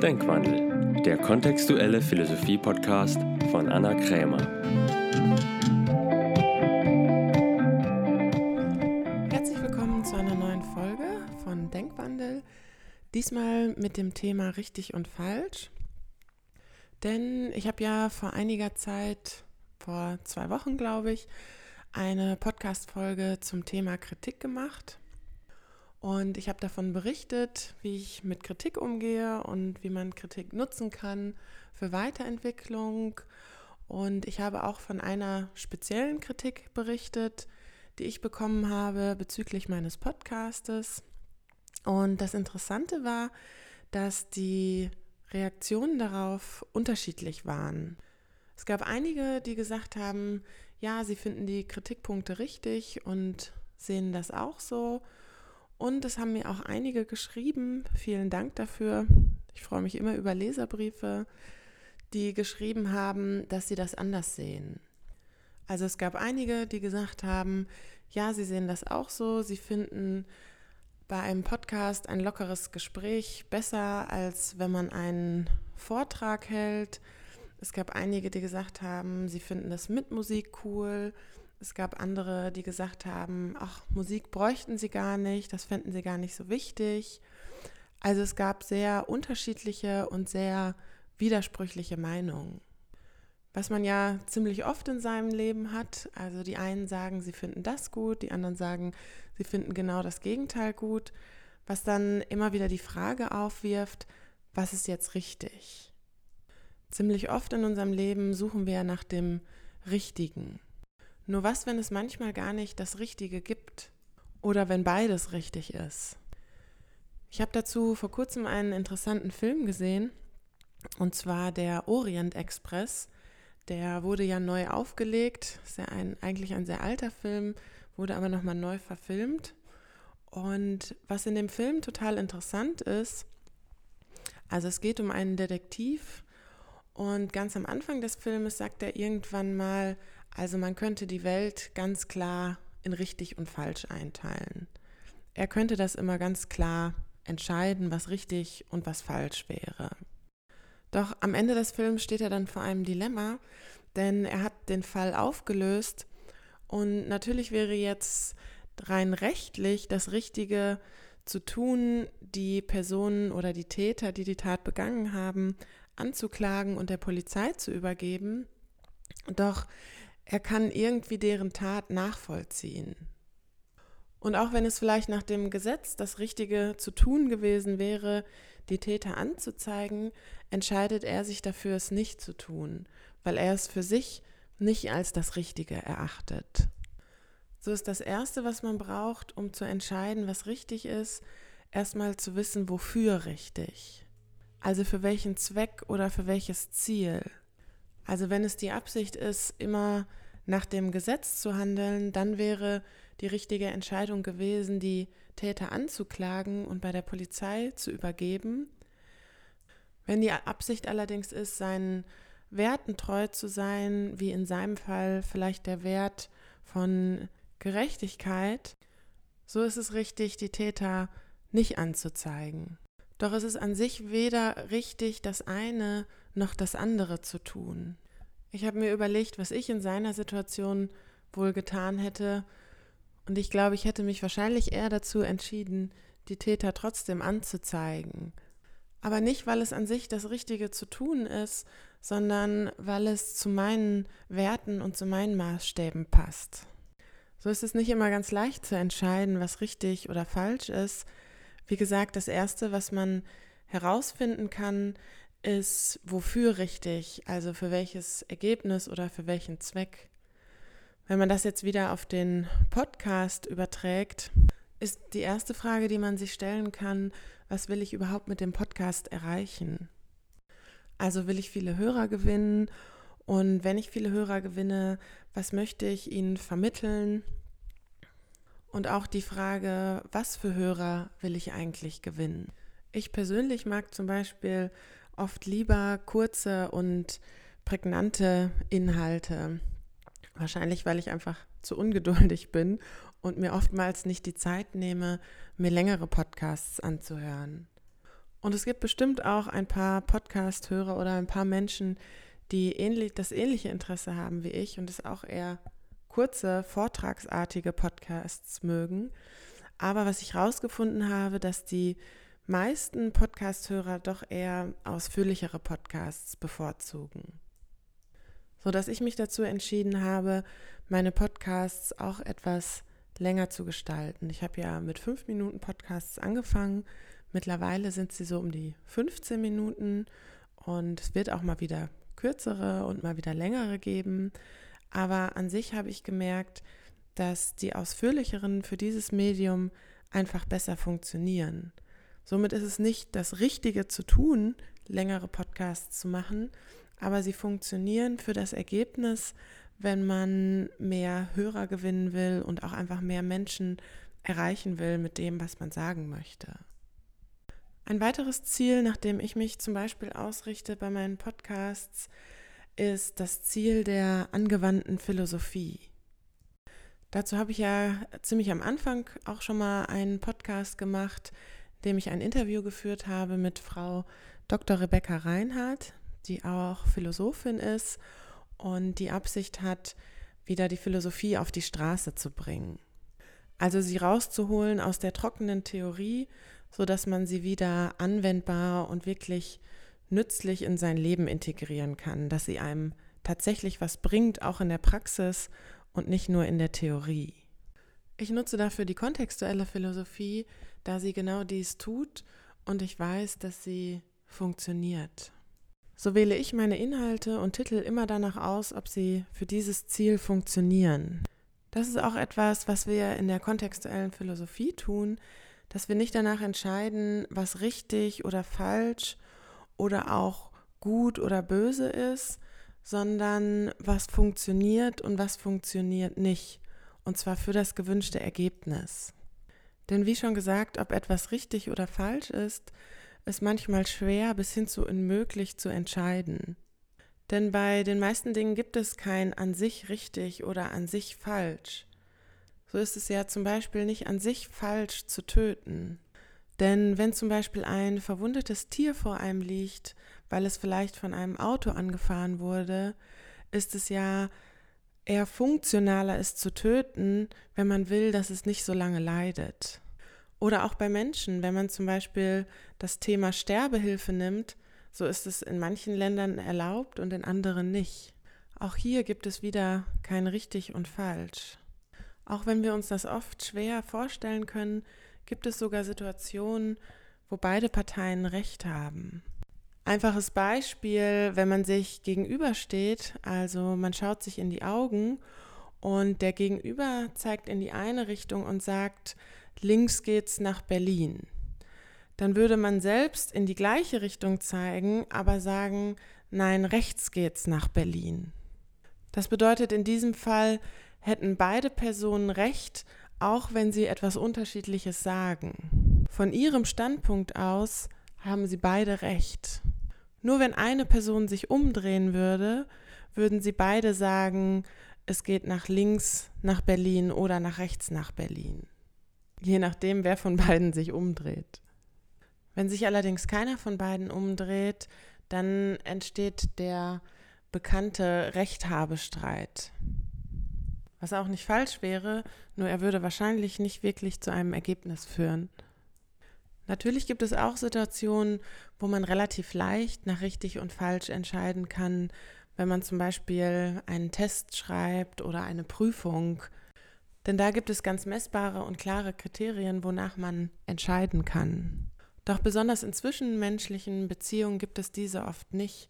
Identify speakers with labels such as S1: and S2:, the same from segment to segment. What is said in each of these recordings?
S1: Denkwandel, der kontextuelle Philosophie-Podcast von Anna Krämer.
S2: Herzlich willkommen zu einer neuen Folge von Denkwandel. Diesmal mit dem Thema richtig und falsch. Denn ich habe ja vor einiger Zeit, vor zwei Wochen glaube ich, eine Podcast-Folge zum Thema Kritik gemacht. Und ich habe davon berichtet, wie ich mit Kritik umgehe und wie man Kritik nutzen kann für Weiterentwicklung. Und ich habe auch von einer speziellen Kritik berichtet, die ich bekommen habe bezüglich meines Podcastes. Und das Interessante war, dass die Reaktionen darauf unterschiedlich waren. Es gab einige, die gesagt haben, ja, sie finden die Kritikpunkte richtig und sehen das auch so. Und es haben mir auch einige geschrieben. Vielen Dank dafür. Ich freue mich immer über Leserbriefe, die geschrieben haben, dass sie das anders sehen. Also es gab einige, die gesagt haben, ja, sie sehen das auch so. Sie finden bei einem Podcast ein lockeres Gespräch besser, als wenn man einen Vortrag hält. Es gab einige, die gesagt haben, sie finden das mit Musik cool. Es gab andere, die gesagt haben, ach, Musik bräuchten sie gar nicht, das fänden sie gar nicht so wichtig. Also es gab sehr unterschiedliche und sehr widersprüchliche Meinungen. Was man ja ziemlich oft in seinem Leben hat. Also die einen sagen, sie finden das gut, die anderen sagen, sie finden genau das Gegenteil gut, was dann immer wieder die Frage aufwirft, was ist jetzt richtig? Ziemlich oft in unserem Leben suchen wir nach dem Richtigen. Nur was, wenn es manchmal gar nicht das Richtige gibt oder wenn beides richtig ist? Ich habe dazu vor kurzem einen interessanten Film gesehen, und zwar der Orient Express. Der wurde ja neu aufgelegt, ist ja ein, eigentlich ein sehr alter Film, wurde aber nochmal neu verfilmt. Und was in dem Film total interessant ist, also es geht um einen Detektiv und ganz am Anfang des Filmes sagt er irgendwann mal, also man könnte die Welt ganz klar in richtig und falsch einteilen. Er könnte das immer ganz klar entscheiden, was richtig und was falsch wäre. Doch am Ende des Films steht er dann vor einem Dilemma, denn er hat den Fall aufgelöst und natürlich wäre jetzt rein rechtlich das Richtige zu tun, die Personen oder die Täter, die die Tat begangen haben, anzuklagen und der Polizei zu übergeben. Doch er kann irgendwie deren Tat nachvollziehen. Und auch wenn es vielleicht nach dem Gesetz das Richtige zu tun gewesen wäre, die Täter anzuzeigen, entscheidet er sich dafür, es nicht zu tun, weil er es für sich nicht als das Richtige erachtet. So ist das Erste, was man braucht, um zu entscheiden, was richtig ist, erstmal zu wissen, wofür richtig. Also für welchen Zweck oder für welches Ziel. Also wenn es die Absicht ist, immer nach dem Gesetz zu handeln, dann wäre die richtige Entscheidung gewesen, die Täter anzuklagen und bei der Polizei zu übergeben. Wenn die Absicht allerdings ist, seinen Werten treu zu sein, wie in seinem Fall vielleicht der Wert von Gerechtigkeit, so ist es richtig, die Täter nicht anzuzeigen. Doch es ist an sich weder richtig, das eine noch das andere zu tun. Ich habe mir überlegt, was ich in seiner Situation wohl getan hätte, und ich glaube, ich hätte mich wahrscheinlich eher dazu entschieden, die Täter trotzdem anzuzeigen. Aber nicht, weil es an sich das Richtige zu tun ist, sondern weil es zu meinen Werten und zu meinen Maßstäben passt. So ist es nicht immer ganz leicht zu entscheiden, was richtig oder falsch ist. Wie gesagt, das Erste, was man herausfinden kann, ist, wofür richtig, also für welches Ergebnis oder für welchen Zweck. Wenn man das jetzt wieder auf den Podcast überträgt, ist die erste Frage, die man sich stellen kann, was will ich überhaupt mit dem Podcast erreichen? Also will ich viele Hörer gewinnen und wenn ich viele Hörer gewinne, was möchte ich ihnen vermitteln? Und auch die Frage, was für Hörer will ich eigentlich gewinnen? Ich persönlich mag zum Beispiel oft lieber kurze und prägnante Inhalte. Wahrscheinlich, weil ich einfach zu ungeduldig bin und mir oftmals nicht die Zeit nehme, mir längere Podcasts anzuhören. Und es gibt bestimmt auch ein paar Podcast-Hörer oder ein paar Menschen, die ähnlich, das ähnliche Interesse haben wie ich und es auch eher kurze, vortragsartige Podcasts mögen. Aber was ich herausgefunden habe, dass die meisten Podcast-Hörer doch eher ausführlichere Podcasts bevorzugen. So dass ich mich dazu entschieden habe, meine Podcasts auch etwas länger zu gestalten. Ich habe ja mit fünf Minuten Podcasts angefangen. Mittlerweile sind sie so um die 15 Minuten und es wird auch mal wieder kürzere und mal wieder längere geben. Aber an sich habe ich gemerkt, dass die ausführlicheren für dieses Medium einfach besser funktionieren. Somit ist es nicht das Richtige zu tun, längere Podcasts zu machen, aber sie funktionieren für das Ergebnis, wenn man mehr Hörer gewinnen will und auch einfach mehr Menschen erreichen will mit dem, was man sagen möchte. Ein weiteres Ziel, nach dem ich mich zum Beispiel ausrichte bei meinen Podcasts, ist das Ziel der angewandten Philosophie. Dazu habe ich ja ziemlich am Anfang auch schon mal einen Podcast gemacht, dem ich ein Interview geführt habe mit Frau Dr. Rebecca Reinhardt, die auch Philosophin ist und die Absicht hat, wieder die Philosophie auf die Straße zu bringen. Also sie rauszuholen aus der trockenen Theorie, sodass man sie wieder anwendbar und wirklich nützlich in sein Leben integrieren kann, dass sie einem tatsächlich was bringt, auch in der Praxis und nicht nur in der Theorie. Ich nutze dafür die kontextuelle Philosophie, da sie genau dies tut und ich weiß, dass sie funktioniert. So wähle ich meine Inhalte und Titel immer danach aus, ob sie für dieses Ziel funktionieren. Das ist auch etwas, was wir in der kontextuellen Philosophie tun, dass wir nicht danach entscheiden, was richtig oder falsch oder auch gut oder böse ist, sondern was funktioniert und was funktioniert nicht. Und zwar für das gewünschte Ergebnis. Denn wie schon gesagt, ob etwas richtig oder falsch ist, ist manchmal schwer bis hin zu unmöglich zu entscheiden. Denn bei den meisten Dingen gibt es kein an sich richtig oder an sich falsch. So ist es ja zum Beispiel nicht an sich falsch zu töten. Denn wenn zum Beispiel ein verwundetes Tier vor einem liegt, weil es vielleicht von einem Auto angefahren wurde, ist es ja eher funktionaler, es zu töten, wenn man will, dass es nicht so lange leidet. Oder auch bei Menschen, wenn man zum Beispiel das Thema Sterbehilfe nimmt, so ist es in manchen Ländern erlaubt und in anderen nicht. Auch hier gibt es wieder kein richtig und falsch. Auch wenn wir uns das oft schwer vorstellen können, gibt es sogar Situationen, wo beide Parteien Recht haben. Einfaches Beispiel, wenn man sich gegenübersteht, also man schaut sich in die Augen und der Gegenüber zeigt in die eine Richtung und sagt, links geht's nach Berlin. Dann würde man selbst in die gleiche Richtung zeigen, aber sagen, nein, rechts geht's nach Berlin. Das bedeutet, in diesem Fall hätten beide Personen recht, auch wenn sie etwas Unterschiedliches sagen. Von ihrem Standpunkt aus haben sie beide recht. Nur wenn eine Person sich umdrehen würde, würden sie beide sagen, es geht nach links nach Berlin oder nach rechts nach Berlin. Je nachdem, wer von beiden sich umdreht. Wenn sich allerdings keiner von beiden umdreht, dann entsteht der bekannte Rechthabestreit. Was auch nicht falsch wäre, nur er würde wahrscheinlich nicht wirklich zu einem Ergebnis führen. Natürlich gibt es auch Situationen, wo man relativ leicht nach richtig und falsch entscheiden kann, wenn man zum Beispiel einen Test schreibt oder eine Prüfung. Denn da gibt es ganz messbare und klare Kriterien, wonach man entscheiden kann. Doch besonders in zwischenmenschlichen Beziehungen gibt es diese oft nicht.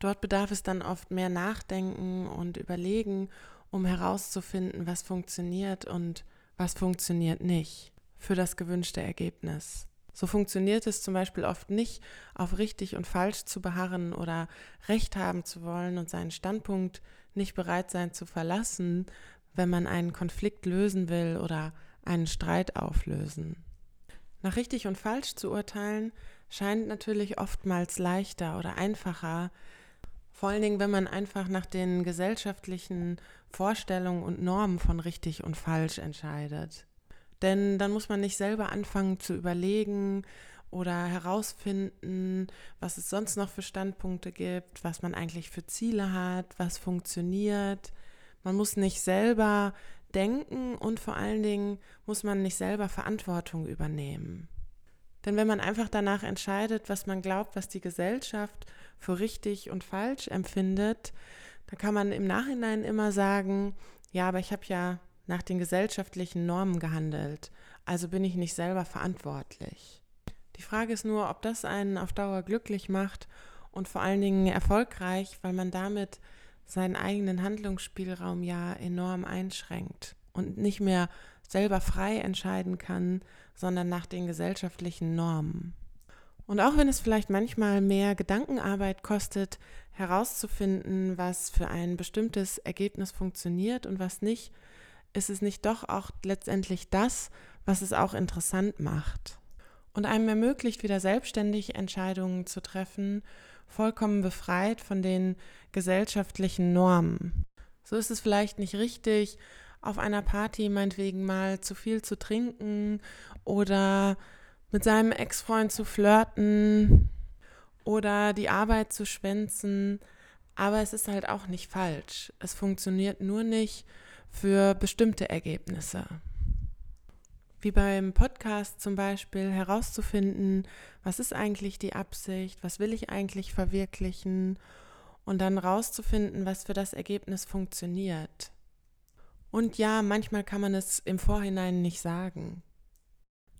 S2: Dort bedarf es dann oft mehr Nachdenken und Überlegen, um herauszufinden, was funktioniert und was funktioniert nicht für das gewünschte Ergebnis. So funktioniert es zum Beispiel oft nicht, auf richtig und falsch zu beharren oder Recht haben zu wollen und seinen Standpunkt nicht bereit sein zu verlassen, wenn man einen Konflikt lösen will oder einen Streit auflösen. Nach richtig und falsch zu urteilen scheint natürlich oftmals leichter oder einfacher, vor allen Dingen, wenn man einfach nach den gesellschaftlichen Vorstellungen und Normen von richtig und falsch entscheidet. Denn dann muss man nicht selber anfangen zu überlegen oder herausfinden, was es sonst noch für Standpunkte gibt, was man eigentlich für Ziele hat, was funktioniert. Man muss nicht selber denken und vor allen Dingen muss man nicht selber Verantwortung übernehmen. Denn wenn man einfach danach entscheidet, was man glaubt, was die Gesellschaft für richtig und falsch empfindet, dann kann man im Nachhinein immer sagen, ja, aber ich habe ja nach den gesellschaftlichen Normen gehandelt, also bin ich nicht selber verantwortlich. Die Frage ist nur, ob das einen auf Dauer glücklich macht und vor allen Dingen erfolgreich, weil man damit seinen eigenen Handlungsspielraum ja enorm einschränkt und nicht mehr selber frei entscheiden kann, sondern nach den gesellschaftlichen Normen. Und auch wenn es vielleicht manchmal mehr Gedankenarbeit kostet, herauszufinden, was für ein bestimmtes Ergebnis funktioniert und was nicht, ist es nicht doch auch letztendlich das, was es auch interessant macht und einem ermöglicht, wieder selbstständig Entscheidungen zu treffen, vollkommen befreit von den gesellschaftlichen Normen. So ist es vielleicht nicht richtig, auf einer Party meinetwegen mal zu viel zu trinken oder mit seinem Ex-Freund zu flirten oder die Arbeit zu schwänzen, aber es ist halt auch nicht falsch. Es funktioniert nur nicht für bestimmte Ergebnisse wie beim Podcast zum Beispiel herauszufinden, was ist eigentlich die Absicht, was will ich eigentlich verwirklichen und dann herauszufinden, was für das Ergebnis funktioniert. Und ja, manchmal kann man es im Vorhinein nicht sagen.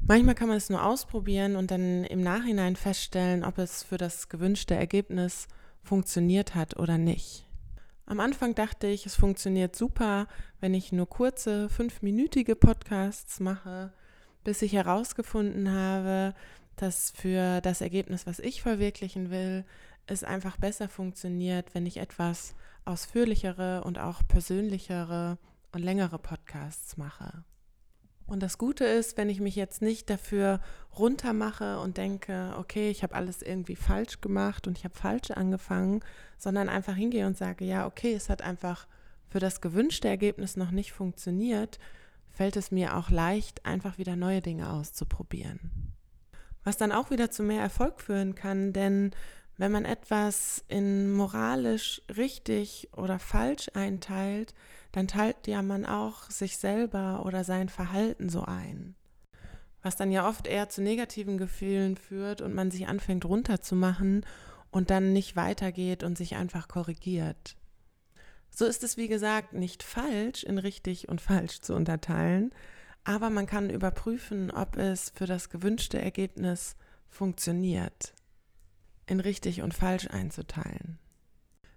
S2: Manchmal kann man es nur ausprobieren und dann im Nachhinein feststellen, ob es für das gewünschte Ergebnis funktioniert hat oder nicht. Am Anfang dachte ich, es funktioniert super, wenn ich nur kurze, fünfminütige Podcasts mache, bis ich herausgefunden habe, dass für das Ergebnis, was ich verwirklichen will, es einfach besser funktioniert, wenn ich etwas ausführlichere und auch persönlichere und längere Podcasts mache. Und das Gute ist, wenn ich mich jetzt nicht dafür runtermache und denke, okay, ich habe alles irgendwie falsch gemacht und ich habe falsch angefangen, sondern einfach hingehe und sage, ja, okay, es hat einfach für das gewünschte Ergebnis noch nicht funktioniert, fällt es mir auch leicht, einfach wieder neue Dinge auszuprobieren. Was dann auch wieder zu mehr Erfolg führen kann, denn wenn man etwas in moralisch richtig oder falsch einteilt, dann teilt ja man auch sich selber oder sein Verhalten so ein. Was dann ja oft eher zu negativen Gefühlen führt und man sich anfängt runterzumachen und dann nicht weitergeht und sich einfach korrigiert. So ist es, wie gesagt, nicht falsch, in richtig und falsch zu unterteilen, aber man kann überprüfen, ob es für das gewünschte Ergebnis funktioniert, in richtig und falsch einzuteilen.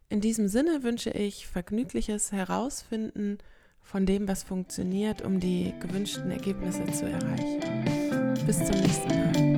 S2: In diesem Sinne wünsche ich vergnügliches Herausfinden von dem, was funktioniert, um die gewünschten Ergebnisse zu erreichen. Bis zum nächsten Mal.